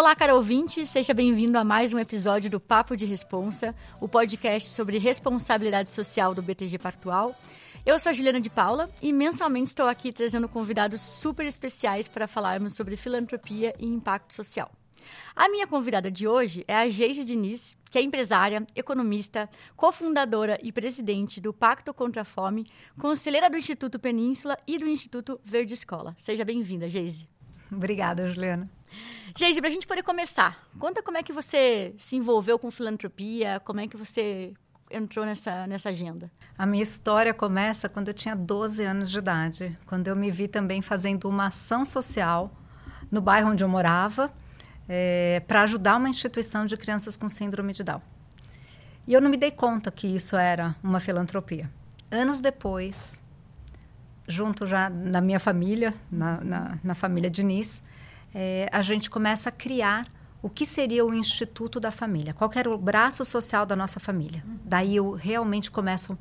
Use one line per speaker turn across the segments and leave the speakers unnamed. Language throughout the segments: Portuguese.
Olá, caro ouvinte, seja bem-vindo a mais um episódio do Papo de Responsa, o podcast sobre responsabilidade social do BTG Pactual. Eu sou a Juliana de Paula e mensalmente estou aqui trazendo convidados super especiais para falarmos sobre filantropia e impacto social. A minha convidada de hoje é a Geise Diniz, que é empresária, economista, cofundadora e presidente do Pacto contra a Fome, conselheira do Instituto Península e do Instituto Verde Escola. Seja bem-vinda, Geise.
Obrigada, Juliana.
Geise, para a gente poder começar, conta como é que você se envolveu com filantropia, como é que você entrou nessa, nessa agenda?
A minha história começa quando eu tinha 12 anos de idade, quando eu me vi também fazendo uma ação social no bairro onde eu morava, é, para ajudar uma instituição de crianças com síndrome de Down. E eu não me dei conta que isso era uma filantropia. Anos depois, junto já na minha família, na, na, na família Diniz, é, a gente começa a criar o que seria o Instituto da Família, qual era o braço social da nossa família. Uhum. Daí eu realmente começo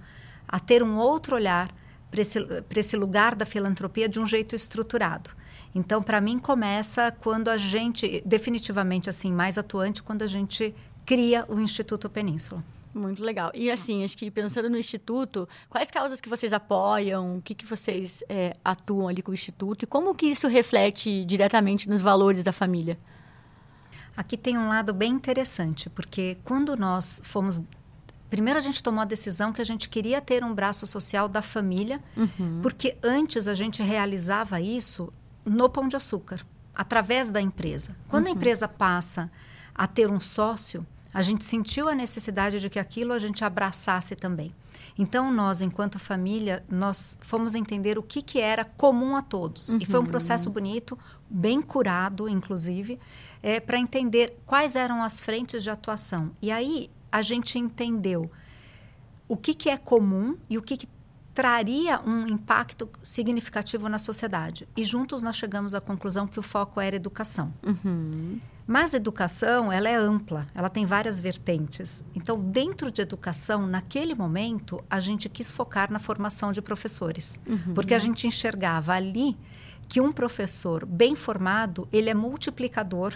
a ter um outro olhar para esse, esse lugar da filantropia de um jeito estruturado. Então, para mim, começa quando a gente, definitivamente assim, mais atuante, quando a gente cria o Instituto Península.
Muito legal. E assim, acho que pensando no Instituto, quais causas que vocês apoiam, o que, que vocês é, atuam ali com o Instituto e como que isso reflete diretamente nos valores da família?
Aqui tem um lado bem interessante, porque quando nós fomos primeiro a gente tomou a decisão que a gente queria ter um braço social da família, uhum. porque antes a gente realizava isso no Pão de Açúcar, através da empresa. Quando uhum. a empresa passa a ter um sócio, a gente sentiu a necessidade de que aquilo a gente abraçasse também. Então, nós, enquanto família, nós fomos entender o que, que era comum a todos. Uhum. E foi um uhum. processo bonito, bem curado, inclusive, é, para entender quais eram as frentes de atuação. E aí, a gente entendeu o que, que é comum e o que, que traria um impacto significativo na sociedade. E juntos nós chegamos à conclusão que o foco era educação. Uhum. Mas educação, ela é ampla, ela tem várias vertentes. Então, dentro de educação, naquele momento, a gente quis focar na formação de professores. Uhum. Porque a gente enxergava ali que um professor bem formado, ele é multiplicador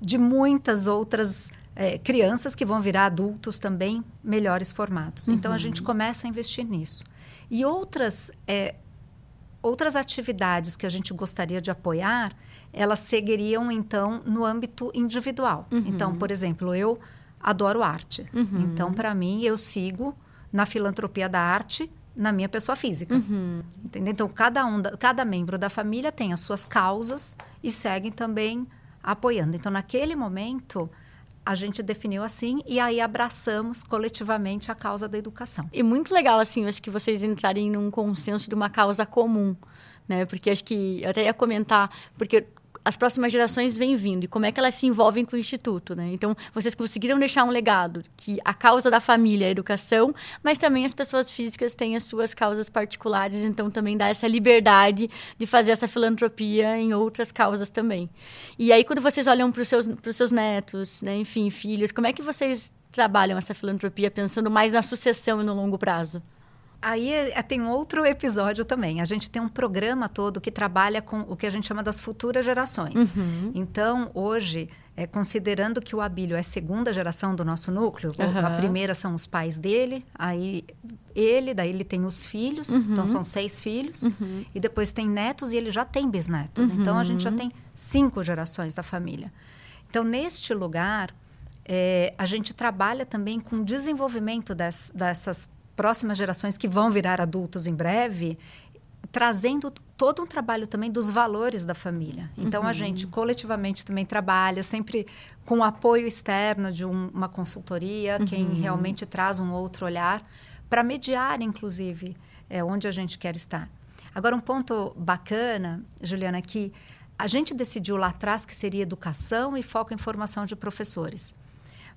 de muitas outras é, crianças que vão virar adultos também melhores formados. Uhum. Então, a gente uhum. começa a investir nisso. E outras, é, outras atividades que a gente gostaria de apoiar elas seguiriam então no âmbito individual. Uhum. Então, por exemplo, eu adoro arte. Uhum. Então, para mim, eu sigo na filantropia da arte na minha pessoa física. Uhum. Entendeu? Então, cada um, cada membro da família tem as suas causas e segue também apoiando. Então, naquele momento, a gente definiu assim e aí abraçamos coletivamente a causa da educação.
E muito legal, assim, acho que vocês entrarem num consenso de uma causa comum, né? Porque acho que eu até ia comentar, porque as próximas gerações vêm vindo e como é que elas se envolvem com o instituto, né? Então, vocês conseguiram deixar um legado que a causa da família é a educação, mas também as pessoas físicas têm as suas causas particulares, então também dá essa liberdade de fazer essa filantropia em outras causas também. E aí quando vocês olham para os seus seus netos, né, enfim, filhos, como é que vocês trabalham essa filantropia pensando mais na sucessão e no longo prazo?
Aí é, tem outro episódio também. A gente tem um programa todo que trabalha com o que a gente chama das futuras gerações. Uhum. Então, hoje, é, considerando que o Abílio é segunda geração do nosso núcleo, uhum. a primeira são os pais dele, aí ele, daí ele tem os filhos, uhum. então são seis filhos, uhum. e depois tem netos e ele já tem bisnetos. Então, a gente já uhum. tem cinco gerações da família. Então, neste lugar, é, a gente trabalha também com o desenvolvimento des, dessas próximas gerações que vão virar adultos em breve, trazendo todo um trabalho também dos valores da família. Então uhum. a gente coletivamente também trabalha sempre com apoio externo de um, uma consultoria, uhum. quem realmente traz um outro olhar para mediar, inclusive, é, onde a gente quer estar. Agora um ponto bacana, Juliana, é que a gente decidiu lá atrás que seria educação e foco em formação de professores.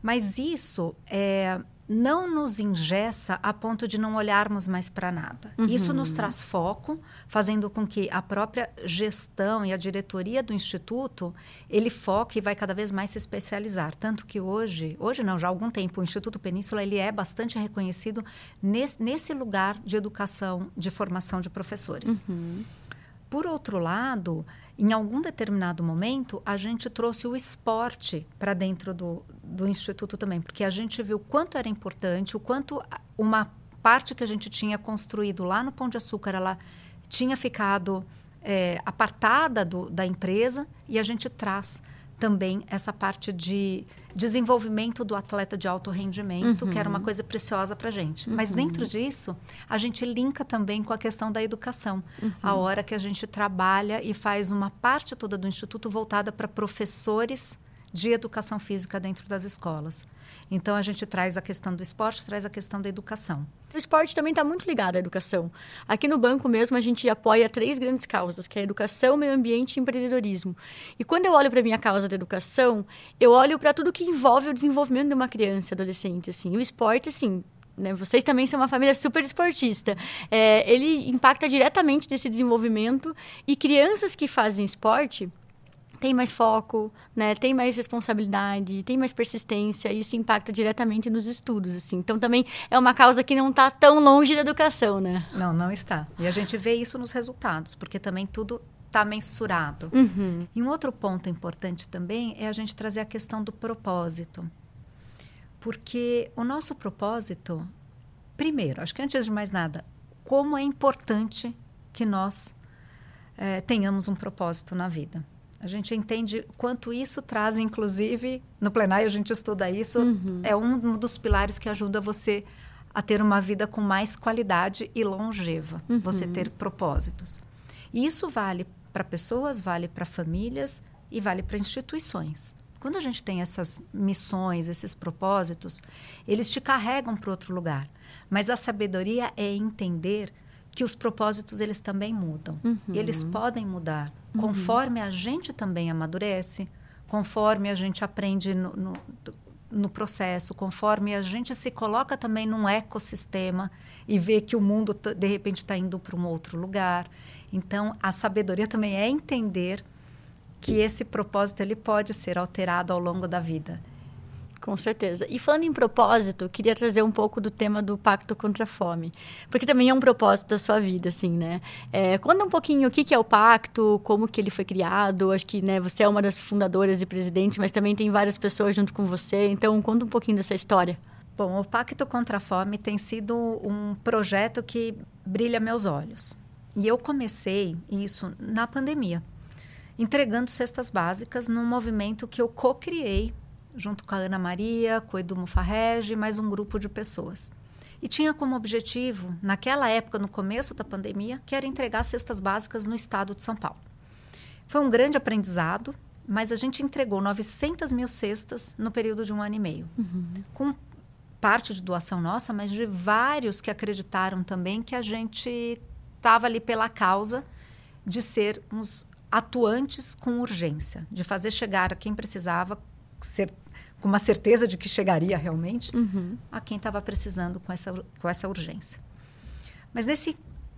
Mas isso é, não nos ingessa a ponto de não olharmos mais para nada. Uhum. Isso nos traz foco, fazendo com que a própria gestão e a diretoria do instituto ele foque e vai cada vez mais se especializar. Tanto que hoje, hoje não, já há algum tempo, o Instituto Península ele é bastante reconhecido nesse, nesse lugar de educação, de formação de professores. Uhum. Por outro lado, em algum determinado momento, a gente trouxe o esporte para dentro do, do Instituto também, porque a gente viu o quanto era importante, o quanto uma parte que a gente tinha construído lá no Pão de Açúcar, ela tinha ficado é, apartada do, da empresa e a gente traz também essa parte de desenvolvimento do atleta de alto rendimento, uhum. que era uma uhum. coisa preciosa para a gente. Uhum. Mas dentro disso, a gente linka também com a questão da educação. Uhum. A hora que a gente trabalha e faz uma parte toda do Instituto voltada para professores de educação física dentro das escolas. Então a gente traz a questão do esporte, traz a questão da educação.
O esporte também está muito ligado à educação. Aqui no banco mesmo a gente apoia três grandes causas, que é educação, meio ambiente e empreendedorismo. E quando eu olho para a minha causa da educação, eu olho para tudo que envolve o desenvolvimento de uma criança, adolescente, assim. O esporte, assim? Vocês também são uma família super esportista. É, ele impacta diretamente nesse desenvolvimento e crianças que fazem esporte tem mais foco, né? Tem mais responsabilidade, tem mais persistência, e isso impacta diretamente nos estudos, assim. Então também é uma causa que não está tão longe da educação, né?
Não, não está. E a gente vê isso nos resultados, porque também tudo está mensurado.
Uhum.
E um outro ponto importante também é a gente trazer a questão do propósito. Porque o nosso propósito, primeiro, acho que antes de mais nada, como é importante que nós é, tenhamos um propósito na vida. A gente entende quanto isso traz, inclusive, no plenário a gente estuda isso, uhum. é um dos pilares que ajuda você a ter uma vida com mais qualidade e longeva, uhum. você ter propósitos. E isso vale para pessoas, vale para famílias e vale para instituições. Quando a gente tem essas missões, esses propósitos, eles te carregam para outro lugar. Mas a sabedoria é entender que os propósitos eles também mudam. Uhum. Eles podem mudar uhum. conforme a gente também amadurece, conforme a gente aprende no, no, no, processo, conforme a gente se coloca também num ecossistema e vê que o mundo de repente está indo para um outro lugar. Então, a sabedoria também é entender que esse propósito ele pode ser alterado ao longo da vida.
Com certeza. E falando em propósito, queria trazer um pouco do tema do Pacto contra a Fome, porque também é um propósito da sua vida, assim, né? É, conta um pouquinho o que, é o Pacto, como que ele foi criado. Acho que né, você é uma das fundadoras e presidentes, mas também tem várias pessoas junto com você. Então, conta um pouquinho dessa história.
Bom, o Pacto contra a Fome tem sido um projeto que brilha meus olhos. E eu comecei isso na pandemia, entregando cestas básicas num movimento que eu co-criei junto com a Ana Maria, com o Edu Mufarrege, mais um grupo de pessoas. E tinha como objetivo, naquela época, no começo da pandemia, que era entregar cestas básicas no estado de São Paulo. Foi um grande aprendizado, mas a gente entregou 900 mil cestas no período de um ano e meio. Uhum. Com parte de doação nossa, mas de vários que acreditaram também que a gente estava ali pela causa de sermos atuantes com urgência, de fazer chegar a quem precisava ser, com uma certeza de que chegaria realmente uhum. a quem estava precisando com essa, com essa urgência. Mas nesse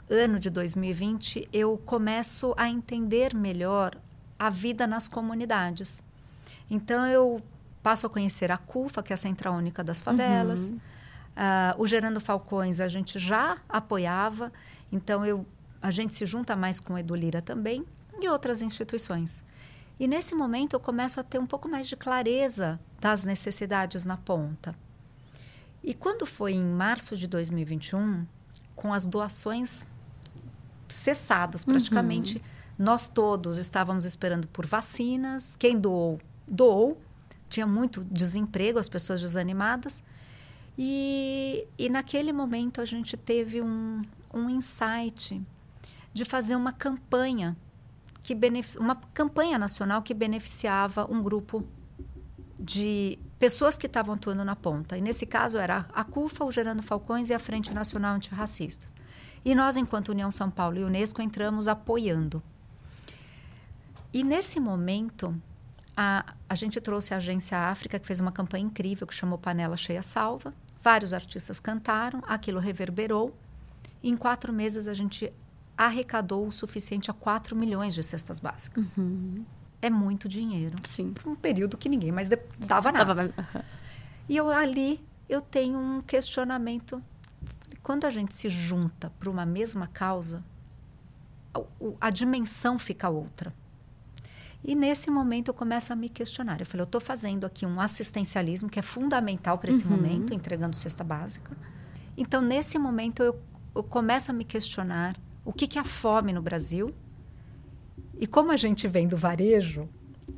ano de 2020, eu começo a entender melhor a vida nas comunidades. Então, eu passo a conhecer a CUFA, que é a Central Única das Favelas. Uhum. Uh, o Gerando Falcões a gente já apoiava, então eu, a gente se junta mais com o Edulira também e outras instituições. E nesse momento eu começo a ter um pouco mais de clareza das necessidades na ponta. E quando foi em março de 2021, com as doações cessadas praticamente, uhum. nós todos estávamos esperando por vacinas. Quem doou, doou. Tinha muito desemprego, as pessoas desanimadas. E, e naquele momento a gente teve um, um insight de fazer uma campanha que uma campanha nacional que beneficiava um grupo de pessoas que estavam atuando na ponta. E nesse caso era a CUFA, o Gerando Falcões e a Frente Nacional Antirracista. E nós, enquanto União São Paulo e Unesco, entramos apoiando. E nesse momento, a, a gente trouxe a Agência África, que fez uma campanha incrível, que chamou Panela Cheia Salva. Vários artistas cantaram, aquilo reverberou. E em quatro meses a gente arrecadou o suficiente a 4 milhões de cestas básicas. Uhum. É muito dinheiro.
Sim.
Por um período que ninguém mais dava nada. Dava... Uhum. E eu ali eu tenho um questionamento. Quando a gente se junta para uma mesma causa, a, a dimensão fica outra. E nesse momento eu começo a me questionar. Eu falei, eu estou fazendo aqui um assistencialismo que é fundamental para esse uhum. momento, entregando cesta básica. Então, nesse momento, eu, eu começo a me questionar o que, que é a fome no Brasil. E como a gente vem do varejo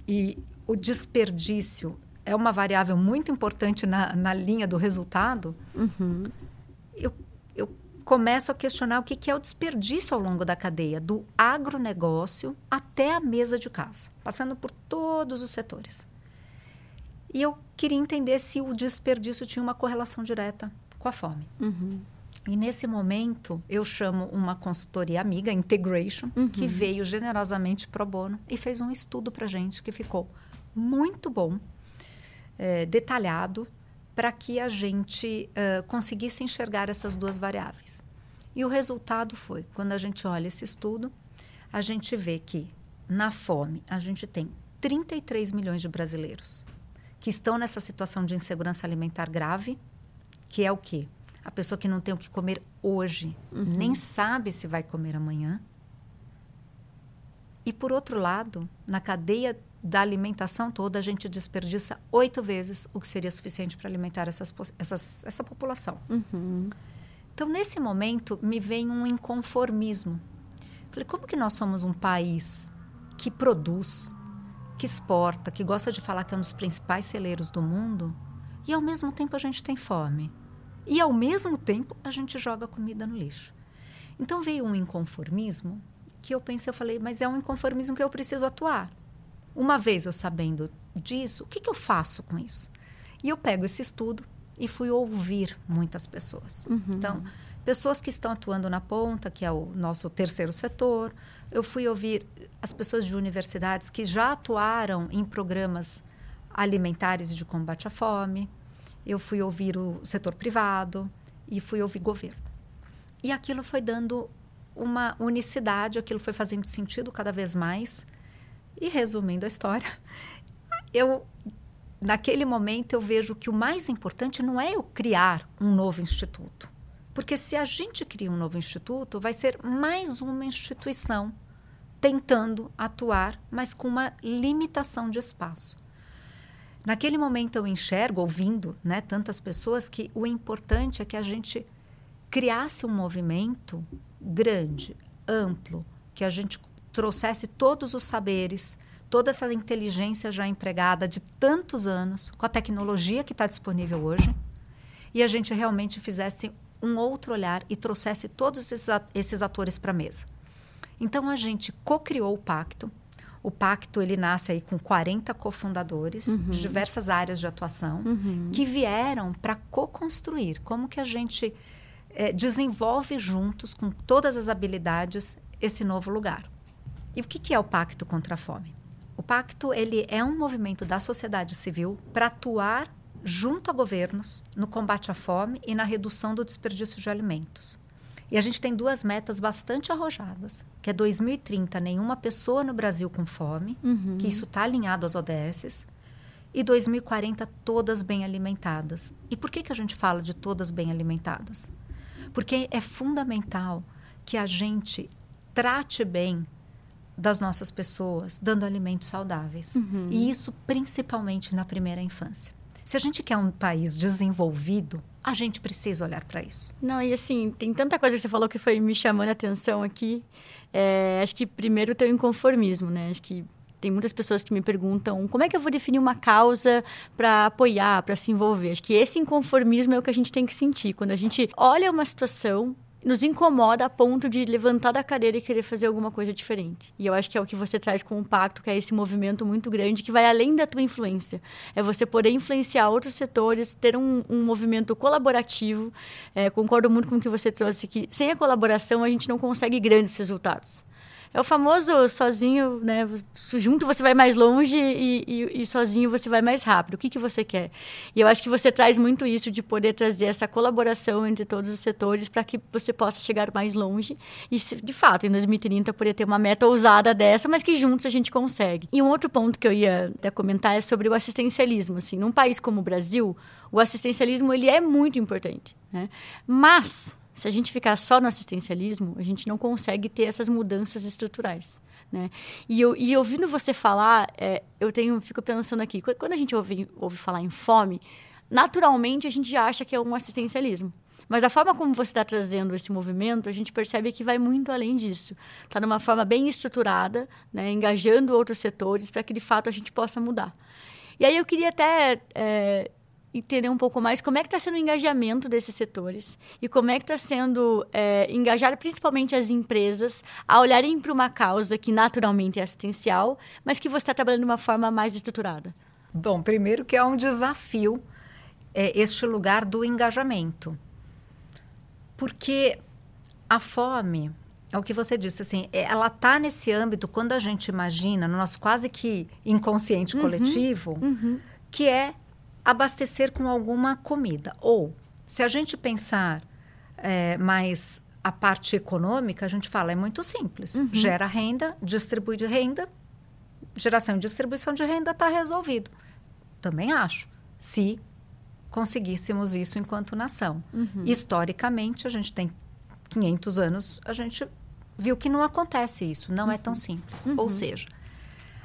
e o desperdício é uma variável muito importante na, na linha do resultado, uhum. eu, eu começo a questionar o que, que é o desperdício ao longo da cadeia, do agronegócio até a mesa de casa, passando por todos os setores. E eu queria entender se o desperdício tinha uma correlação direta com a fome. Uhum. E nesse momento, eu chamo uma consultoria amiga, Integration, uhum. que veio generosamente pro bono e fez um estudo para gente que ficou muito bom, é, detalhado, para que a gente uh, conseguisse enxergar essas duas variáveis. E o resultado foi, quando a gente olha esse estudo, a gente vê que na fome a gente tem 33 milhões de brasileiros que estão nessa situação de insegurança alimentar grave, que é o quê? A pessoa que não tem o que comer hoje, uhum. nem sabe se vai comer amanhã. E por outro lado, na cadeia da alimentação toda, a gente desperdiça oito vezes o que seria suficiente para alimentar essas, essas, essa população. Uhum. Então, nesse momento, me vem um inconformismo. Falei, como que nós somos um país que produz, que exporta, que gosta de falar que é um dos principais celeiros do mundo, e ao mesmo tempo a gente tem fome? E ao mesmo tempo a gente joga comida no lixo. Então veio um inconformismo que eu pensei, eu falei, mas é um inconformismo que eu preciso atuar. Uma vez eu sabendo disso, o que, que eu faço com isso? E eu pego esse estudo e fui ouvir muitas pessoas. Uhum. Então, pessoas que estão atuando na ponta, que é o nosso terceiro setor. Eu fui ouvir as pessoas de universidades que já atuaram em programas alimentares de combate à fome. Eu fui ouvir o setor privado e fui ouvir governo. E aquilo foi dando uma unicidade, aquilo foi fazendo sentido cada vez mais. E resumindo a história, eu naquele momento eu vejo que o mais importante não é eu criar um novo instituto. Porque se a gente cria um novo instituto, vai ser mais uma instituição tentando atuar, mas com uma limitação de espaço. Naquele momento eu enxergo, ouvindo né, tantas pessoas, que o importante é que a gente criasse um movimento grande, amplo, que a gente trouxesse todos os saberes, toda essa inteligência já empregada de tantos anos, com a tecnologia que está disponível hoje, e a gente realmente fizesse um outro olhar e trouxesse todos esses atores para a mesa. Então a gente co-criou o pacto. O pacto ele nasce aí com 40 cofundadores uhum. de diversas áreas de atuação uhum. que vieram para co-construir como que a gente é, desenvolve juntos com todas as habilidades esse novo lugar. E o que, que é o Pacto contra a Fome? O pacto ele é um movimento da sociedade civil para atuar junto a governos no combate à fome e na redução do desperdício de alimentos. E a gente tem duas metas bastante arrojadas, que é 2030, nenhuma pessoa no Brasil com fome, uhum. que isso está alinhado às ODSs, e 2040, todas bem alimentadas. E por que, que a gente fala de todas bem alimentadas? Porque é fundamental que a gente trate bem das nossas pessoas, dando alimentos saudáveis. Uhum. E isso principalmente na primeira infância. Se a gente quer um país desenvolvido, a gente precisa olhar para isso.
Não, e assim, tem tanta coisa que você falou que foi me chamando a atenção aqui. É, acho que primeiro tem o inconformismo, né? Acho que tem muitas pessoas que me perguntam como é que eu vou definir uma causa para apoiar, para se envolver. Acho que esse inconformismo é o que a gente tem que sentir. Quando a gente olha uma situação nos incomoda a ponto de levantar da cadeira e querer fazer alguma coisa diferente. E eu acho que é o que você traz com o pacto, que é esse movimento muito grande que vai além da tua influência. É você poder influenciar outros setores, ter um, um movimento colaborativo. É, concordo muito com o que você trouxe, que sem a colaboração a gente não consegue grandes resultados. É o famoso sozinho, né? Junto você vai mais longe e, e, e, sozinho você vai mais rápido. O que, que você quer? E eu acho que você traz muito isso de poder trazer essa colaboração entre todos os setores para que você possa chegar mais longe. E, de fato, em 2030 poder ter uma meta ousada dessa, mas que juntos a gente consegue. E um outro ponto que eu ia até comentar é sobre o assistencialismo. Assim, num país como o Brasil, o assistencialismo ele é muito importante. Né? Mas Se a gente ficar só no assistencialismo, a gente não consegue ter essas mudanças estruturais. Né? E, eu, e ouvindo você falar, é, eu tenho, fico pensando aqui, quando a gente ouve, ouve falar em fome, naturalmente a gente acha que é um assistencialismo. Mas a forma como você está trazendo esse movimento, a gente percebe que vai muito além disso. Está de uma forma bem estruturada, né, engajando outros setores para que de fato a gente possa mudar. E aí eu queria até é, entender um pouco mais como é que está sendo o engajamento desses setores e como é que está sendo é, engajar principalmente as empresas a olharem para uma causa que naturalmente é assistencial, mas que você está trabalhando de uma forma mais estruturada.
Bom, primeiro que é um desafio é, este lugar do engajamento. Porque a fome, é o que você disse, assim, é, ela está nesse âmbito quando a gente imagina, no nosso quase que inconsciente uhum, coletivo, uhum. que é abastecer com alguma comida. Ou, se a gente pensar é, mais a parte econômica, a gente fala, é muito simples. Uhum. Gera renda, distribui de renda, geração e distribuição de renda está resolvido. Também acho. Se conseguíssemos isso enquanto nação. Uhum. Historicamente, a gente tem 500 anos, a gente viu que não acontece isso, não uhum. é tão uhum. simples. Ou uhum. seja,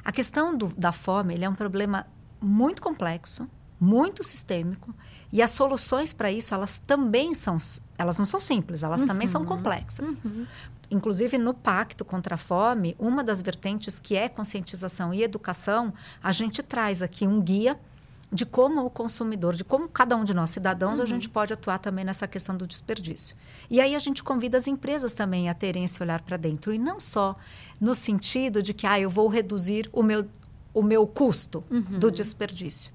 a questão do, da fome ele é um problema muito complexo, muito sistêmico e as soluções para isso elas também são elas não são simples elas uhum. também são uhum. complexas uhum. inclusive no pacto contra a fome uma das vertentes que é conscientização e educação a gente traz aqui um guia de como o consumidor, de como cada um de nós cidadãos, uhum. a gente pode atuar também nessa questão do desperdício. E aí a gente convida as empresas também a terem esse olhar para dentro e não só no sentido de que ah, eu vou reduzir o meu o meu custo uhum. do desperdício.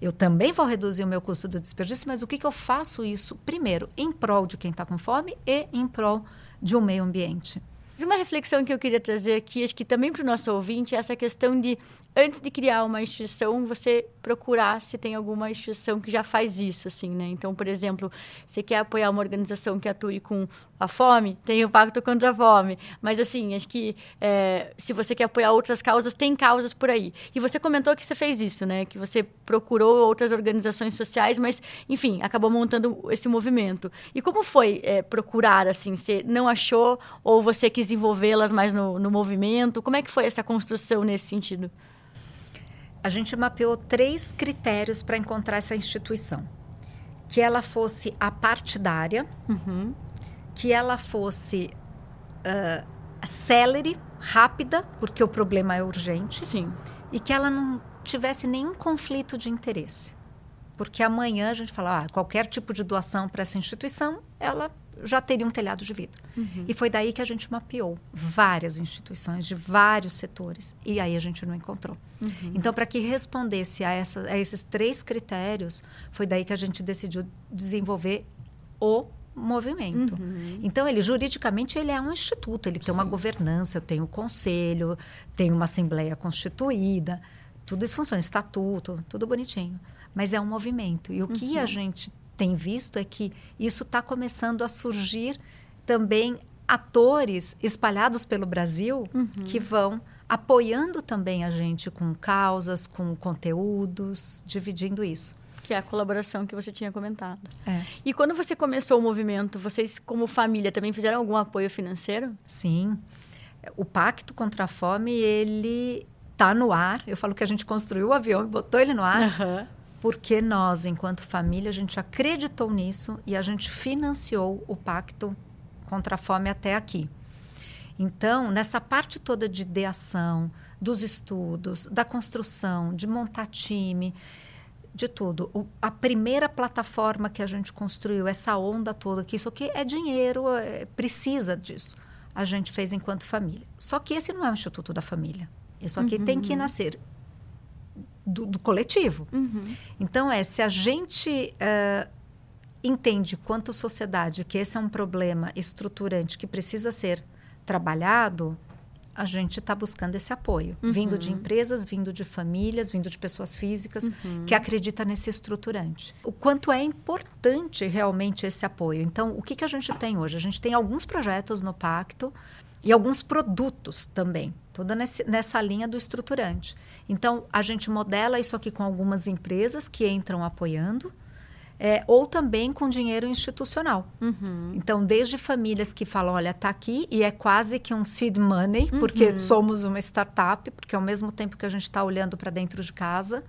Eu também vou reduzir o meu custo do desperdício, mas o que, que eu faço isso? Primeiro, em prol de quem está com fome e em prol de um meio ambiente.
Uma reflexão que eu queria trazer aqui, acho que também para o nosso ouvinte, é essa questão de, antes de criar uma instituição, você procurar se tem alguma instituição que já faz isso, assim, né? Então, por exemplo, você quer apoiar uma organização que atue com a fome, tem o Pacto contra a Fome. Mas, assim, acho que é, se você quer apoiar outras causas, tem causas por aí. E você comentou que você fez isso, né? Que você procurou outras organizações sociais, mas, enfim, acabou montando esse movimento. E como foi é, procurar, assim? Você não achou ou você quis envolvê-las mais no, no movimento? Como é que foi essa construção nesse sentido?
A gente mapeou três critérios para encontrar essa instituição. Que ela fosse apartidária, uhum que ela fosse uh, célere, rápida, porque o problema é urgente.
Sim.
E que ela não tivesse nenhum conflito de interesse. Porque amanhã a gente fala, ah, qualquer tipo de doação para essa instituição, ela já teria um telhado de vidro. Uhum. E foi daí que a gente mapeou várias instituições de vários setores. E aí a gente não encontrou. Uhum. Então, para que respondesse a, essa, a esses três critérios, foi daí que a gente decidiu desenvolver o movimento. Uhum. Então, ele juridicamente ele é um instituto, ele tem Sim. uma governança, tem um conselho, tem uma assembleia constituída, tudo isso funciona, estatuto, tudo bonitinho. Mas é um movimento. E o que a uhum. gente tem visto é que isso está começando a surgir também atores espalhados pelo Brasil uhum. que vão apoiando também a gente com causas, com conteúdos, dividindo isso
que é a colaboração que você tinha comentado.
É.
E quando você começou o movimento, vocês, como família, também fizeram algum apoio financeiro?
Sim. O Pacto contra a Fome, ele está no ar. Eu falo que a gente construiu o avião e botou ele no ar. Uhum. Porque nós, enquanto família, a gente acreditou nisso e a gente financiou o Pacto contra a Fome até aqui. Então, nessa parte toda de ideação, dos estudos, da construção, de montar time, de tudo. O, a primeira plataforma que a gente construiu, essa onda toda, que isso aqui é dinheiro, é, precisa disso. A gente fez enquanto família. Só que esse não é o Instituto da Família. Isso aqui uhum. tem que uhum. nascer do, do coletivo. Uhum. Então, é, se a gente uh, entende quanto sociedade que esse é um problema estruturante que precisa ser trabalhado, a gente está buscando esse apoio, uhum. vindo de empresas, vindo de famílias, vindo de pessoas físicas uhum. que acreditam nesse estruturante. O quanto é importante realmente esse apoio. Então, o que, que a gente tem hoje? A gente tem alguns projetos no Pacto e alguns produtos também, toda nesse, nessa linha do estruturante. Então, a gente modela isso aqui com algumas empresas que entram apoiando. é, ou também com dinheiro institucional.
Uhum.
Então, desde famílias que falam, olha, está aqui e é quase que um seed money, uhum. porque somos uma startup, porque ao mesmo tempo que a gente está olhando para dentro de casa,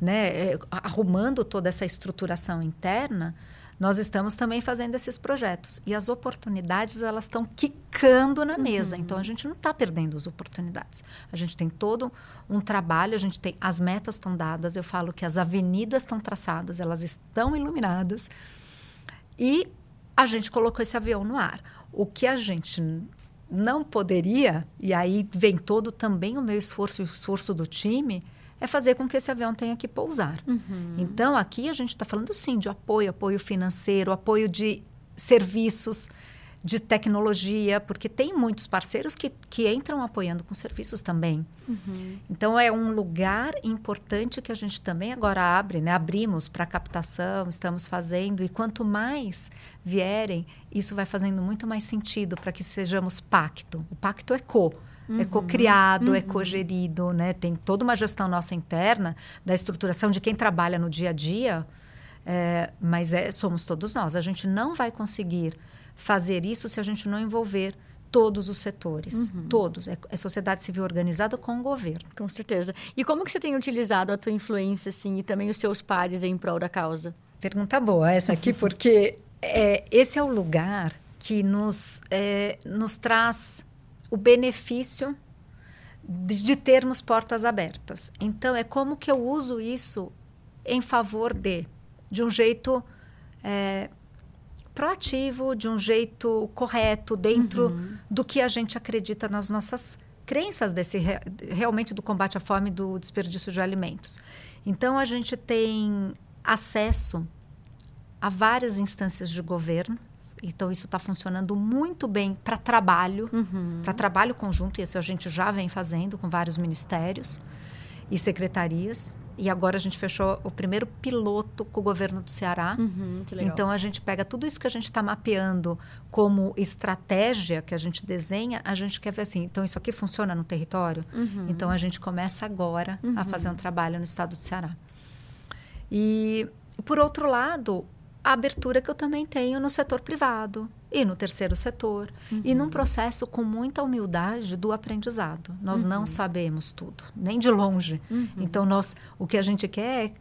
né, é, arrumando toda essa estruturação interna, nós estamos também fazendo esses projetos. E as oportunidades, elas estão quicando na mesa. Uhum. Então, a gente não está perdendo as oportunidades. A gente tem todo um trabalho, a gente tem... As metas estão dadas. Eu falo que as avenidas estão traçadas, elas estão iluminadas. E a gente colocou esse avião no ar. O que a gente não poderia, e aí vem todo também o meu esforço e o esforço do time é fazer com que esse avião tenha que pousar.
Uhum.
Então, aqui a gente está falando sim de apoio, apoio financeiro, apoio de serviços, de tecnologia, porque tem muitos parceiros que, que entram apoiando com serviços também.
Uhum.
Então, é um lugar importante que a gente também agora abre, né? abrimos para captação, estamos fazendo, e quanto mais vierem, isso vai fazendo muito mais sentido para que sejamos pacto. O pacto é co uhum. é co-criado, uhum. é co-gerido, né? Tem toda uma gestão nossa interna da estruturação de quem trabalha no dia a dia, é, mas é, somos todos nós. A gente não vai conseguir fazer isso se a gente não envolver todos os setores, uhum. todos. É, é, sociedade civil organizada com o governo.
Com certeza. E como que você tem utilizado a tua influência, assim, e também os seus pares em prol da causa?
Pergunta boa essa aqui, porque é, esse é o lugar que nos, é, nos traz o benefício de, de termos portas abertas. Então, é como que eu uso isso em favor de, de um jeito é, proativo, de um jeito correto, dentro uhum. do que a gente acredita nas nossas crenças desse realmente do combate à fome e do desperdício de alimentos. Então a gente tem acesso a várias instâncias de governo então, isso está funcionando muito bem para trabalho,
uhum.
para trabalho conjunto. Isso a gente já vem fazendo com vários ministérios e secretarias. E agora a gente fechou o primeiro piloto com o governo do Ceará.
Uhum,
então a gente pega tudo isso que a gente está mapeando como estratégia que a gente desenha, a gente quer ver assim. Então isso aqui funciona no território.
Uhum.
Então a gente começa agora a fazer um uhum. trabalho no estado do Ceará. E por outro lado, a abertura que eu também tenho no setor privado e no terceiro setor.
Uhum.
E num processo com muita humildade do aprendizado. Nós
uhum.
não sabemos tudo, nem de longe.
Uhum.
Então, nós, o que a gente quer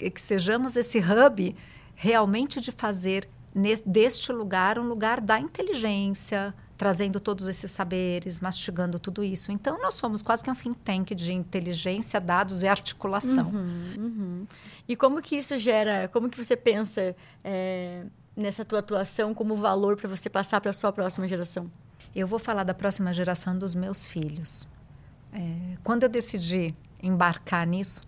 é que sejamos esse hub realmente de fazer neste, deste lugar um lugar da inteligência, trazendo todos esses saberes, mastigando tudo isso. Então, nós somos quase que um think tank de inteligência, dados e articulação.
Uhum, uhum. E como que isso gera, como que você pensa é, nessa tua atuação como valor para você passar para a sua próxima geração?
Eu vou falar da próxima geração dos meus filhos. É, quando eu decidi embarcar nisso,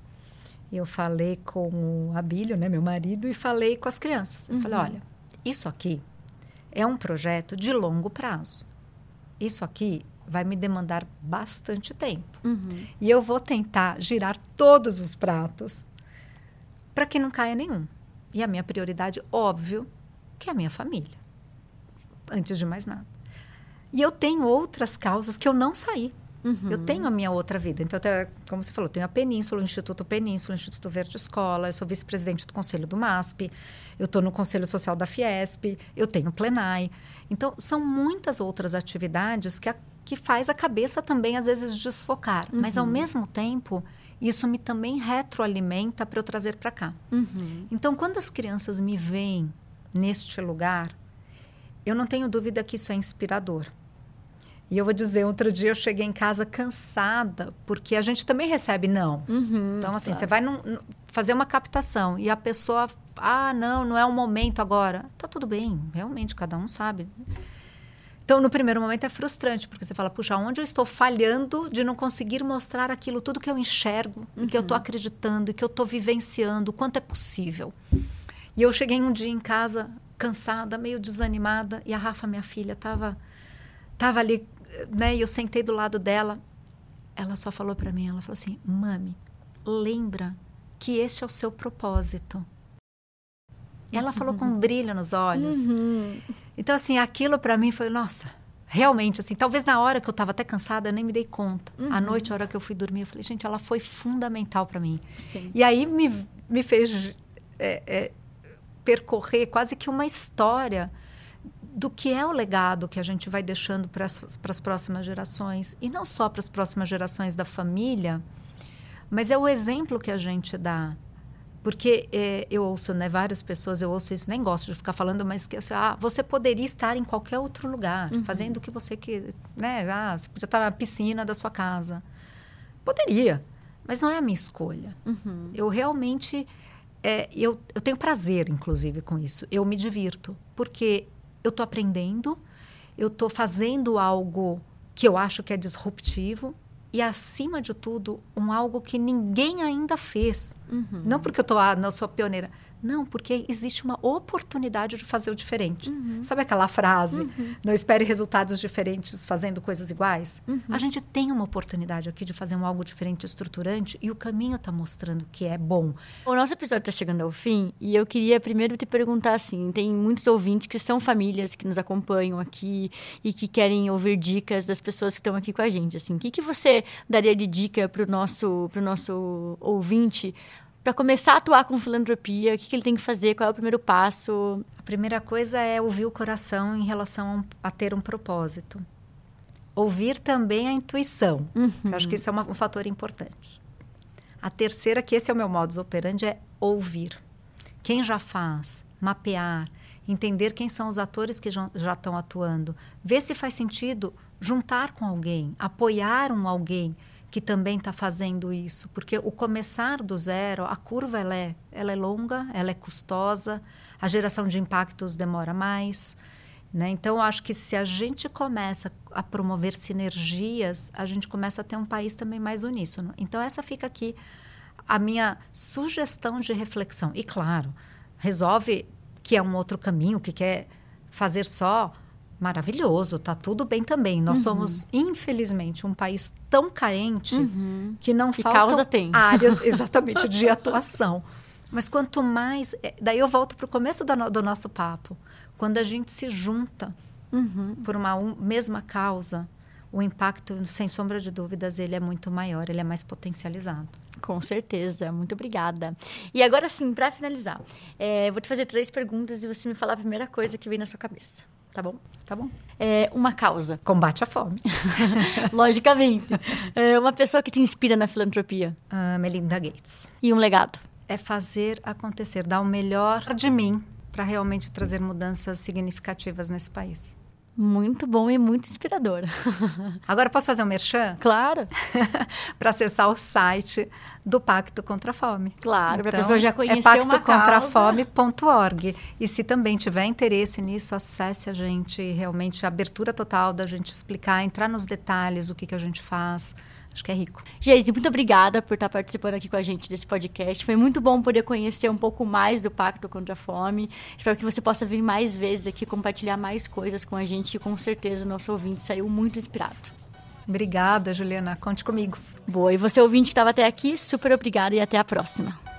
eu falei com o Abílio, né, meu marido, e falei com as crianças. Eu
uhum.
falei, olha, isso aqui é um projeto de longo prazo. Isso aqui vai me demandar bastante tempo.
Uhum.
E eu vou tentar girar todos os pratos para que não caia nenhum. E a minha prioridade, óbvio, que é a minha família. Antes de mais nada. E eu tenho outras causas que eu não saí.
Uhum.
Eu tenho a minha outra vida. Então, até, como você falou, eu tenho a Península, o Instituto Península, o Instituto Verde Escola, eu sou vice-presidente do Conselho do MASP, eu estou no Conselho Social da Fiesp, eu tenho o Plenai. Então, são muitas outras atividades que, a, que faz a cabeça também, às vezes, desfocar.
Uhum.
Mas, ao mesmo tempo, isso me também retroalimenta para eu trazer para cá.
Uhum.
Então, quando as crianças me veem neste lugar, eu não tenho dúvida que isso é inspirador. E eu vou dizer, outro dia eu cheguei em casa cansada, porque a gente também recebe não.
Uhum,
então, assim,
claro.
você vai num, fazer uma captação e a pessoa, ah, não, não é o momento agora. Tá tudo bem, realmente, cada um sabe. Então, no primeiro momento é frustrante, porque você fala, puxa, onde eu estou falhando de não conseguir mostrar aquilo, tudo que eu enxergo,
uhum.
e que eu estou acreditando, e que eu estou vivenciando, o quanto é possível. E eu cheguei um dia em casa, cansada, meio desanimada, e a Rafa, minha filha, estava tava ali né, e eu sentei do lado dela. Ela só falou para mim, ela falou assim: "Mami, lembra que esse é o seu propósito". E ela falou com um brilho nos olhos.
Uhum.
Então assim, aquilo para mim foi, nossa, realmente assim, talvez na hora que eu estava até cansada, eu nem me dei conta.
Uhum.
À noite, a hora que eu fui dormir, eu falei, gente, ela foi fundamental para mim.
Sim.
E aí me, me fez é, é, percorrer quase que uma história do que é o legado que a gente vai deixando para as próximas gerações. E não só para as próximas gerações da família, mas é o exemplo que a gente dá. Porque é, eu ouço, né, várias pessoas, eu ouço isso, nem gosto de ficar falando, mas que assim, ah, você poderia estar em qualquer outro lugar, uhum. fazendo o que você quer, né? Ah, você podia estar na piscina da sua casa. Poderia, mas não é a minha escolha. Uhum. Eu realmente, é, eu, eu tenho prazer, inclusive, com isso. Eu me divirto, porque eu estou aprendendo, eu estou fazendo algo que eu acho que é disruptivo, e acima de tudo um algo que ninguém ainda fez uhum. não porque eu tô ah, não sou pioneira não, porque existe uma oportunidade de fazer o diferente. Uhum. Sabe aquela frase? Uhum. Não espere resultados diferentes fazendo coisas iguais? Uhum. A gente tem uma oportunidade aqui de fazer um algo diferente, estruturante, e o caminho está mostrando que é bom.
O nosso episódio está chegando ao fim e eu queria primeiro te perguntar assim: tem muitos ouvintes que são famílias que nos acompanham aqui e que querem ouvir dicas das pessoas que estão aqui com a gente. Assim, o que, que você daria de dica para o nosso, nosso ouvinte? Para começar a atuar com filantropia, o que, que, ele tem que fazer, qual é o primeiro passo?
A primeira coisa é ouvir o coração em relação a ter um propósito. Ouvir também a intuição. Uhum. Eu acho que isso é uma, um fator importante. A terceira, que esse é o meu modus operandi, é ouvir. Quem já faz, mapear, entender quem são os atores que já, já estão atuando, ver se faz sentido juntar com alguém, apoiar um alguém que também está fazendo isso, porque o começar do zero, a curva ela é, ela é longa, ela é custosa, a geração de impactos demora mais. Né? Então, acho que se a gente começa a promover sinergias, a gente começa a ter um país também mais uníssono. Então, essa fica aqui a minha sugestão de reflexão. E, claro, resolve que é um outro caminho, que quer fazer só maravilhoso, tá tudo bem também. Nós uhum. somos, infelizmente, um país tão carente uhum. que não
que
faltam áreas exatamente de atuação. Mas quanto mais, é, daí eu volto para o começo do, do, nosso papo, quando a gente se junta uhum. por uma um, mesma causa, o impacto, sem sombra de dúvidas, ele é muito maior, ele é mais potencializado.
Com certeza, muito obrigada. E agora sim, para finalizar, é, vou te fazer três perguntas e você me falar a primeira coisa que vem na sua cabeça. Tá bom?
Tá bom.
É uma causa.
Combate à fome.
Logicamente. É uma pessoa que te inspira na filantropia.
Uh, Melinda Gates.
E um legado.
É fazer acontecer, dar o melhor de mim para realmente trazer mudanças significativas nesse país.
Muito bom e muito inspirador.
Agora posso fazer um merchan?
Claro.
para acessar o site do Pacto contra a Fome.
Claro,
então,
a pessoa já conhecer
é pactocontrafome.org. E se também tiver interesse nisso, acesse a gente, realmente a abertura total da gente explicar, entrar nos detalhes, o que, que a gente faz. Acho que é rico.
Geise, muito obrigada por estar participando aqui com a gente desse podcast. Foi muito bom poder conhecer um pouco mais do Pacto contra a Fome. Espero que você possa vir mais vezes aqui compartilhar mais coisas com a gente, que com certeza o nosso ouvinte saiu muito inspirado.
Obrigada, Juliana. Conte comigo.
Boa. E você ouvinte que estava até aqui, super obrigada e até a próxima.